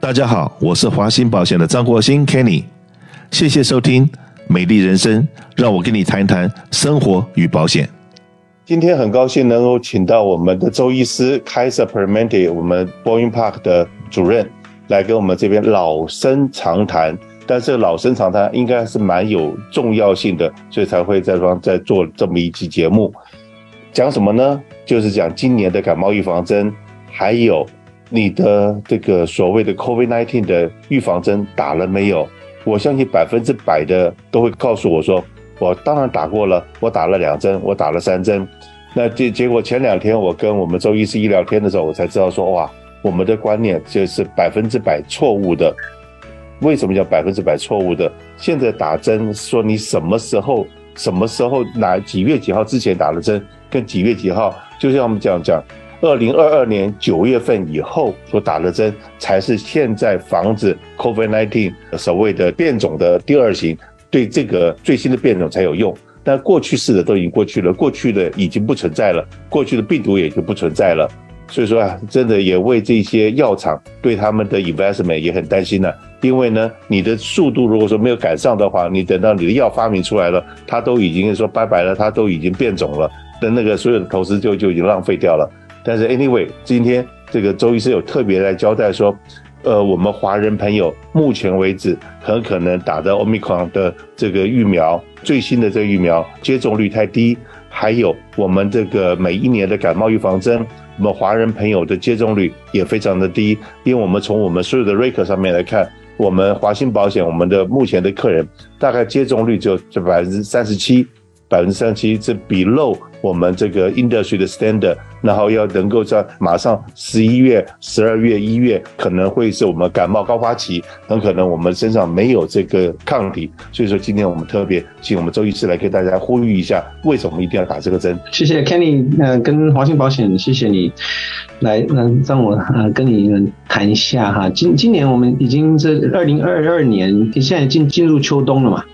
大家好，我是华兴保险的张国兴 Kenny，谢谢收听《美丽人生》，让我跟你谈一谈生活与保险。今天很高兴能够请到我们的周医师 Kaiser Permanente，我们 Boeing Park 的主任，来跟我们这边老生常谈。但是老生常谈应该是蛮有重要性的，所以才会在这方在做这么一期节目。讲什么呢？就是讲今年的感冒预防针，还有。你的这个所谓的 COVID-19 的预防针打了没有？我相信百分之百的都会告诉我说，我当然打过了，我打了两针，我打了三针。那结结果前两天我跟我们周医师一聊天的时候，我才知道说，哇，我们的观念就是百分之百错误的。为什么叫百分之百错误的？现在打针说你什么时候、什么时候哪几月几号之前打了针，跟几月几号，就像我们讲讲。二零二二年九月份以后所打的针，才是现在防止 COVID-19 所谓的变种的第二型，对这个最新的变种才有用。但过去式的都已经过去了，过去的已经不存在了，过去的病毒也就不存在了。所以说啊，真的也为这些药厂对他们的 investment 也很担心呢。因为呢，你的速度如果说没有赶上的话，你等到你的药发明出来了，它都已经说拜拜了，它都已经变种了，的那个所有的投资就就已经浪费掉了。但是，anyway，今天这个周医师有特别来交代说，呃，我们华人朋友目前为止很可能打的 omicron 的这个疫苗，最新的这个疫苗接种率太低，还有我们这个每一年的感冒预防针，我们华人朋友的接种率也非常的低，因为我们从我们所有的 rate 上面来看，我们华兴保险我们的目前的客人大概接种率就就百分之三十七，百分之三十七是比漏我们这个 industry 的 standard。然后要能够在马上十一月、十二月、一月可能会是我们感冒高发期，很可能我们身上没有这个抗体，所以说今天我们特别请我们周医师来给大家呼吁一下，为什么一定要打这个针？谢谢 Kenny，呃，跟华信保险，谢谢你来，嗯，让我呃跟你谈一下哈。今今年我们已经是二零二二年，现在进进入秋冬了嘛。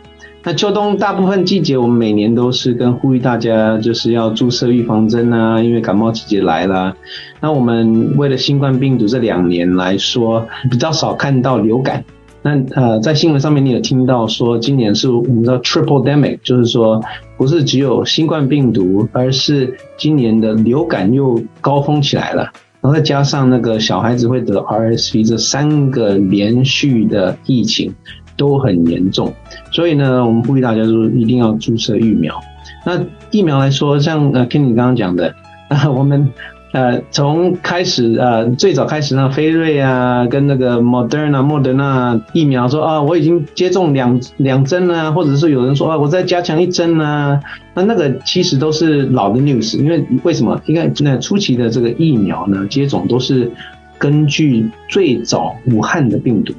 那秋冬大部分季节，我们每年都是跟呼吁大家，就是要注射预防针啊，因为感冒季节来了。那我们为了新冠病毒这两年来说，比较少看到流感。那呃，在新闻上面你有听到说，今年是我们知道 triple demic，就是说不是只有新冠病毒，而是今年的流感又高峰起来了，然后再加上那个小孩子会得 RSV 这三个连续的疫情。都很严重，所以呢，我们呼吁大家说一定要注射疫苗。那疫苗来说，像呃，Kenny 刚刚讲的，啊，我们呃从开始呃最早开始那飞瑞啊，跟那个 Moderna、莫德纳疫苗说啊，我已经接种两两针啊，或者是有人说啊，我再加强一针啊，那那个其实都是老的 news，因为为什么？因为那初期的这个疫苗呢，接种都是根据最早武汉的病毒。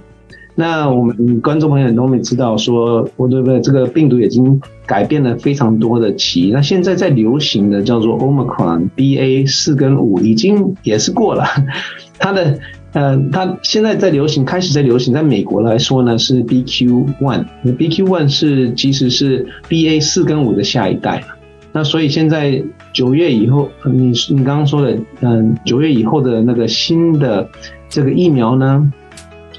那我们观众朋友都没知道，说我对不对？这个病毒已经改变了非常多的期。那现在在流行的叫做 Omicron BA 四跟五，已经也是过了。它的呃，它现在在流行，开始在流行。在美国来说呢，是 BQ one，BQ one 是其实是 BA 四跟五的下一代。那所以现在九月以后，你你刚刚说的，嗯，九月以后的那个新的这个疫苗呢，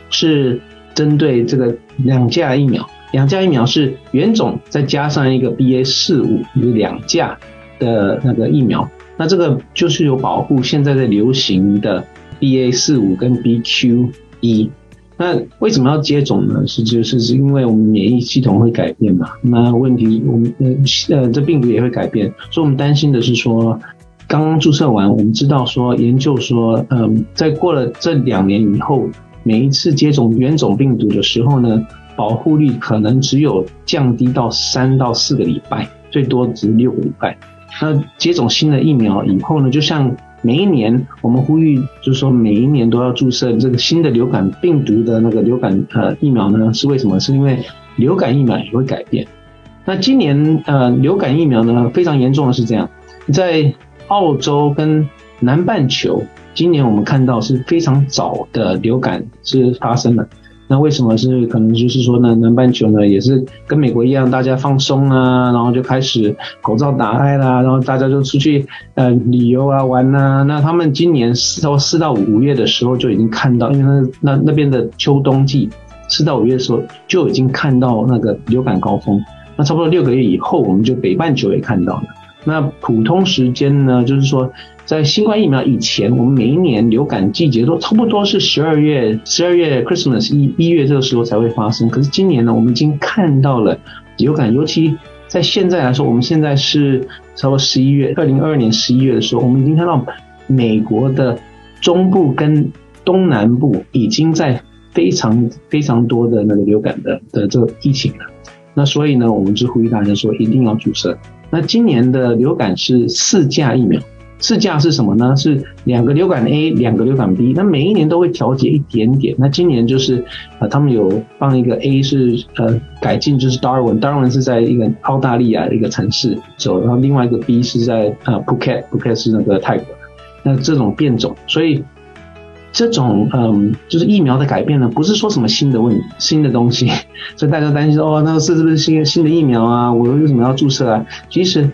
是。针对这个两价疫苗，两价疫苗是原种再加上一个 BA 四五，两价的那个疫苗，那这个就是有保护现在在流行的 BA 四五跟 BQ 一。那为什么要接种呢？是就是是因为我们免疫系统会改变嘛？那问题我们呃呃这病毒也会改变，所以我们担心的是说，刚刚注射完，我们知道说研究说，嗯，在过了这两年以后。每一次接种原种病毒的时候呢，保护力可能只有降低到三到四个礼拜，最多只六个礼拜。那接种新的疫苗以后呢，就像每一年我们呼吁，就是说每一年都要注射这个新的流感病毒的那个流感呃疫苗呢，是为什么？是因为流感疫苗也会改变。那今年呃流感疫苗呢非常严重的是这样，在澳洲跟南半球。今年我们看到是非常早的流感是发生了，那为什么是可能就是说呢？南半球呢也是跟美国一样，大家放松啊，然后就开始口罩打开啦，然后大家就出去呃旅游啊玩呐。那他们今年四到四到五月的时候就已经看到，因为那那那边的秋冬季四到五月的时候就已经看到那个流感高峰。那差不多六个月以后，我们就北半球也看到了。那普通时间呢，就是说。在新冠疫苗以前，我们每一年流感季节都差不多是十二月，十二月 Christmas 一一月这个时候才会发生。可是今年呢，我们已经看到了流感，尤其在现在来说，我们现在是差不多十一月，二零二二年十一月的时候，我们已经看到美国的中部跟东南部已经在非常非常多的那个流感的的这个疫情了。那所以呢，我们就呼吁大家说一定要注射。那今年的流感是四价疫苗。试价是什么呢？是两个流感 A，两个流感 B。那每一年都会调节一点点。那今年就是，呃，他们有放一个 A 是呃改进，就是 Darwin，Darwin 是在一个澳大利亚的一个城市走，然后另外一个 B 是在呃 Phuket，Phuket 是那个泰国。那这种变种，所以这种嗯，就是疫苗的改变呢，不是说什么新的问新的东西，所以大家担心哦，那个是是不是新新的疫苗啊？我为什么要注射啊？其实。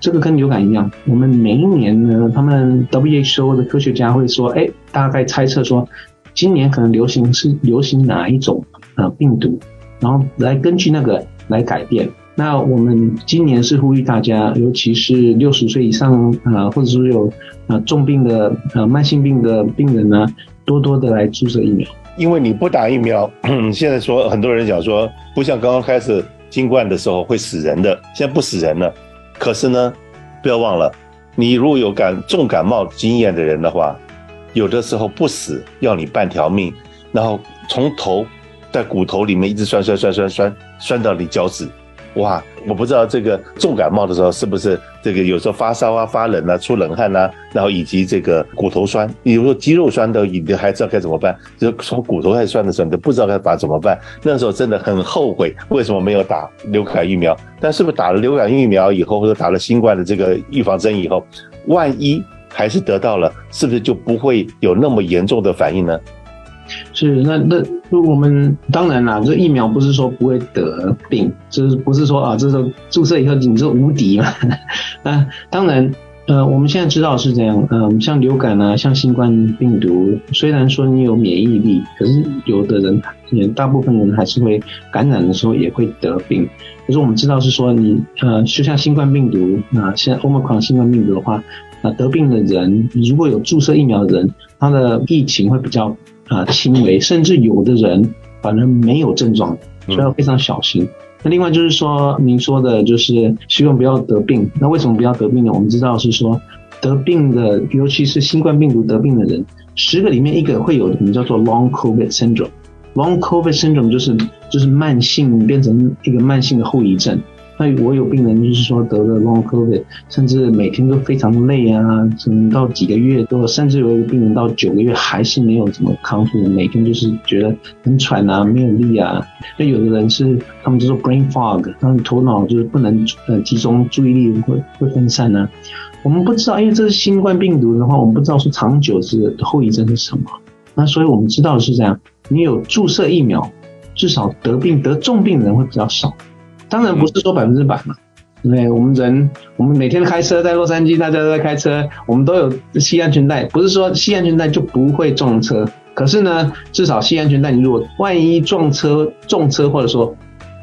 这个跟流感一样，我们每一年呢，他们 WHO 的科学家会说，哎，大概猜测说，今年可能流行是流行哪一种啊病毒，然后来根据那个来改变。那我们今年是呼吁大家，尤其是六十岁以上啊，或者说有啊重病的呃慢性病的病人呢，多多的来注射疫苗。因为你不打疫苗，现在说很多人讲说，不像刚刚开始新冠的时候会死人的，现在不死人了。可是呢，不要忘了，你如果有感重感冒经验的人的话，有的时候不死要你半条命，然后从头在骨头里面一直酸酸酸酸酸酸到你脚趾。哇，我不知道这个重感冒的时候是不是这个有时候发烧啊、发冷啊、出冷汗呐，然后以及这个骨头酸，比如说肌肉酸的，你还知道该怎么办？就从骨头开始酸的时候，你都不知道该把怎么办。那时候真的很后悔，为什么没有打流感疫苗？但是不是打了流感疫苗以后，或者打了新冠的这个预防针以后，万一还是得到了，是不是就不会有那么严重的反应呢？是，那那我们当然啦，这疫苗不是说不会得病，就是不是说啊，这是注射以后你是无敌嘛？啊，当然，呃，我们现在知道是这样，嗯，像流感啊，像新冠病毒，虽然说你有免疫力，可是有的人，也大部分人还是会感染的时候也会得病。可是我们知道是说，你呃，就像新冠病毒啊，现在 Omicron 新冠病毒的话，啊，得病的人如果有注射疫苗的人，他的疫情会比较。啊，轻微，甚至有的人反正没有症状，所以要非常小心。那另外就是说，您说的就是希望不要得病。那为什么不要得病呢？我们知道是说，得病的，尤其是新冠病毒得病的人，十个里面一个会有我们叫做 Long COVID syndrome。Long COVID syndrome 就是就是慢性变成一个慢性的后遗症。那我有病人就是说得了 long covid，甚至每天都非常累啊，甚至到几个月都，甚至有一个病人到九个月还是没有怎么康复，每天就是觉得很喘啊，没有力啊。那有的人是他们就说 brain fog，他们头脑就是不能呃集中注意力，会会分散呢。我们不知道，因为这是新冠病毒的话，我们不知道说长久是后遗症是什么。那所以我们知道是这样，你有注射疫苗，至少得病得重病的人会比较少。当然不是说百分之百嘛，对我们人，我们每天开车在洛杉矶，大家都在开车，我们都有系安全带，不是说系安全带就不会撞车。可是呢，至少系安全带，你如果万一撞车、重车，或者说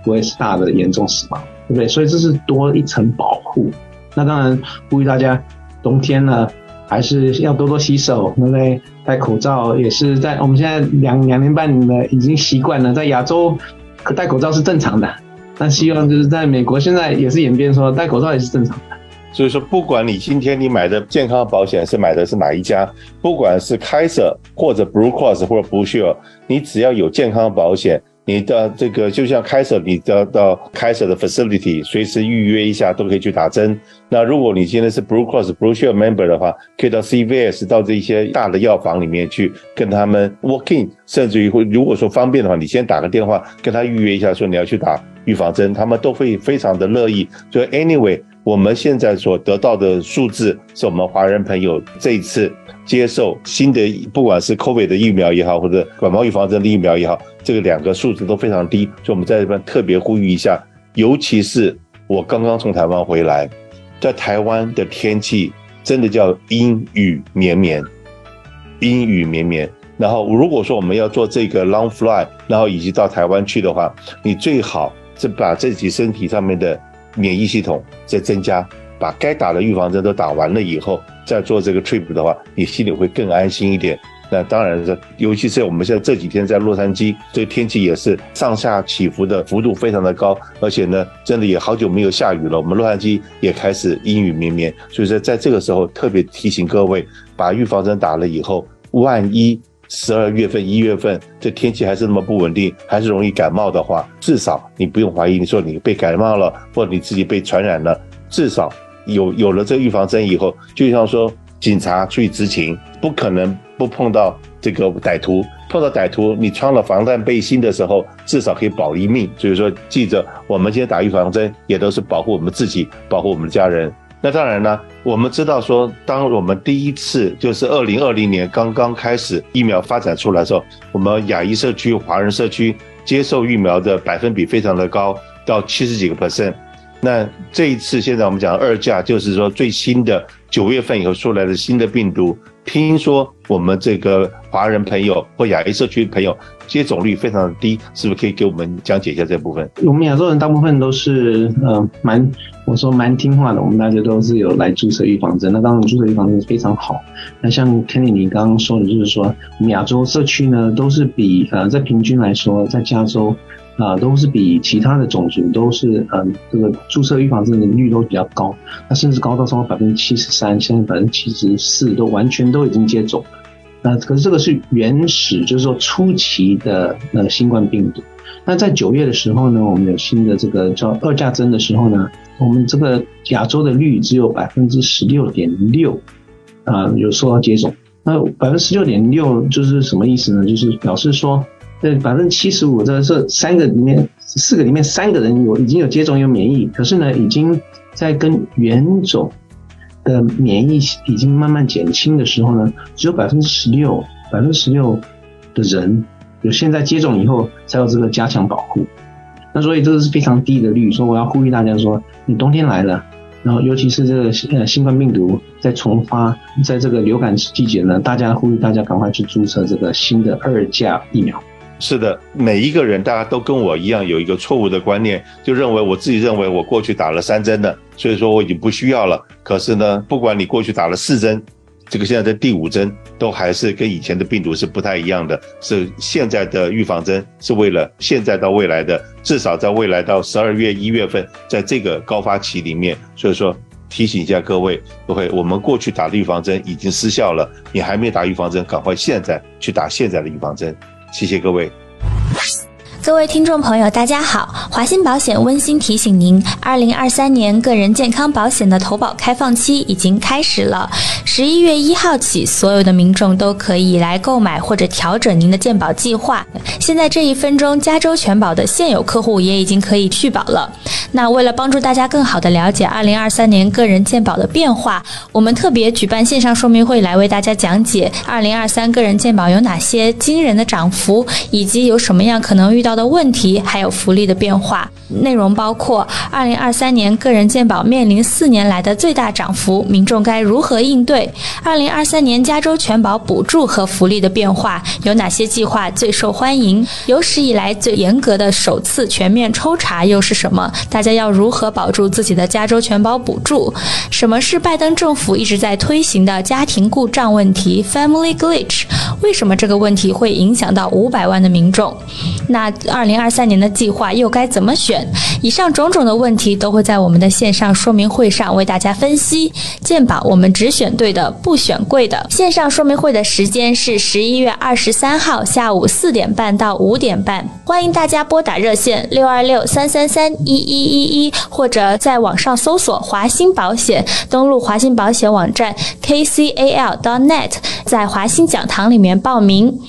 不会是大的严重死亡，对不对？所以这是多一层保护。那当然呼吁大家，冬天呢还是要多多洗手，对不对？戴口罩也是在我们现在两两年半的已经习惯了，在亚洲戴口罩是正常的。那希望就是在美国，现在也是演变说戴口罩也是正常的。所以说，不管你今天你买的健康保险是买的是哪一家，不管是 Kaiser 或者 Blue Cross 或者 Blue Shield，你只要有健康保险。你的这个就像开设，你的到开设的 facility，随时预约一下都可以去打针。那如果你现在是 Blue Cross Blue Shield member 的话，可以到 CVS 到这些大的药房里面去跟他们 walk in，甚至于会如果说方便的话，你先打个电话跟他预约一下，说你要去打预防针，他们都会非常的乐意。所以 anyway，我们现在所得到的数字，是我们华人朋友这一次接受新的，不管是 COVID 的疫苗也好，或者感冒预防针的疫苗也好，这个两个数字都非常低。所以我们在这边特别呼吁一下，尤其是我刚刚从台湾回来，在台湾的天气真的叫阴雨绵绵，阴雨绵绵。然后，如果说我们要做这个 long fly，然后以及到台湾去的话，你最好是把自己身体上面的免疫系统再增加，把该打的预防针都打完了以后，再做这个 trip 的话，你心里会更安心一点。那当然是，尤其是我们现在这几天在洛杉矶，这天气也是上下起伏的幅度非常的高，而且呢，真的也好久没有下雨了。我们洛杉矶也开始阴雨绵绵，所以说在这个时候特别提醒各位，把预防针打了以后，万一。十二月份、一月份，这天气还是那么不稳定，还是容易感冒的话，至少你不用怀疑，你说你被感冒了，或者你自己被传染了，至少有有了这预防针以后，就像说警察出去执勤，不可能不碰到这个歹徒，碰到歹徒，你穿了防弹背心的时候，至少可以保一命。所以说，记着，我们今天打预防针，也都是保护我们自己，保护我们的家人。那当然呢，我们知道说，当我们第一次就是二零二零年刚刚开始疫苗发展出来的时候，我们亚裔社区、华人社区接受疫苗的百分比非常的高，到七十几个 percent。那这一次现在我们讲二价，就是说最新的九月份以后出来的新的病毒，听说我们这个华人朋友或亚裔社区朋友接种率非常的低，是不是可以给我们讲解一下这部分？我们亚洲人大部分都是呃蛮。我说蛮听话的，我们大家都是有来注册预防针。那当然注册预防针非常好。那像 Kenny 你刚刚说的，就是说我们亚洲社区呢，都是比呃在平均来说，在加州啊都是比其他的种族都是嗯这个注射预防针的率都比较高。那甚至高到超过百分之七十三，现在百分之七十四都完全都已经接种了。那可是这个是原始，就是说初期的呃新冠病毒。那在九月的时候呢，我们有新的这个叫二价针的时候呢。我们这个亚洲的率只有百分之十六点六，啊，有受到接种。那百分之十六点六就是什么意思呢？就是表示说，这百分之七十五这这三个里面，四个里面三个人有已经有接种有免疫，可是呢，已经在跟原种的免疫已经慢慢减轻的时候呢，只有百分之十六，百分之十六的人有现在接种以后才有这个加强保护。那所以这个是非常低的率，所以我要呼吁大家说，你冬天来了，然后尤其是这个呃新冠病毒在重发，在这个流感季节呢，大家呼吁大家赶快去注册这个新的二价疫苗。是的，每一个人大家都跟我一样有一个错误的观念，就认为我自己认为我过去打了三针的，所以说我已经不需要了。可是呢，不管你过去打了四针。这个现在的第五针都还是跟以前的病毒是不太一样的，是现在的预防针是为了现在到未来的，至少在未来到十二月一月份，在这个高发期里面，所以说提醒一下各位，各位，我们过去打的预防针已经失效了，你还没打预防针，赶快现在去打现在的预防针，谢谢各位。各位听众朋友，大家好！华鑫保险温馨提醒您，二零二三年个人健康保险的投保开放期已经开始了。十一月一号起，所有的民众都可以来购买或者调整您的健保计划。现在这一分钟，加州全保的现有客户也已经可以续保了。那为了帮助大家更好的了解二零二三年个人健保的变化，我们特别举办线上说明会来为大家讲解二零二三个人健保有哪些惊人的涨幅，以及有什么样可能遇到。的问题还有福利的变化，内容包括二零二三年个人健保面临四年来的最大涨幅，民众该如何应对？二零二三年加州全保补助和福利的变化，有哪些计划最受欢迎？有史以来最严格的首次全面抽查又是什么？大家要如何保住自己的加州全保补助？什么是拜登政府一直在推行的家庭故障问题 （Family Glitch）？为什么这个问题会影响到五百万的民众？那？二零二三年的计划又该怎么选？以上种种的问题都会在我们的线上说明会上为大家分析。鉴保我们只选对的，不选贵的。线上说明会的时间是十一月二十三号下午四点半到五点半，欢迎大家拨打热线六二六三三三一一一一，或者在网上搜索华鑫保险，登录华鑫保险网站 kcal.net，在华鑫讲堂里面报名。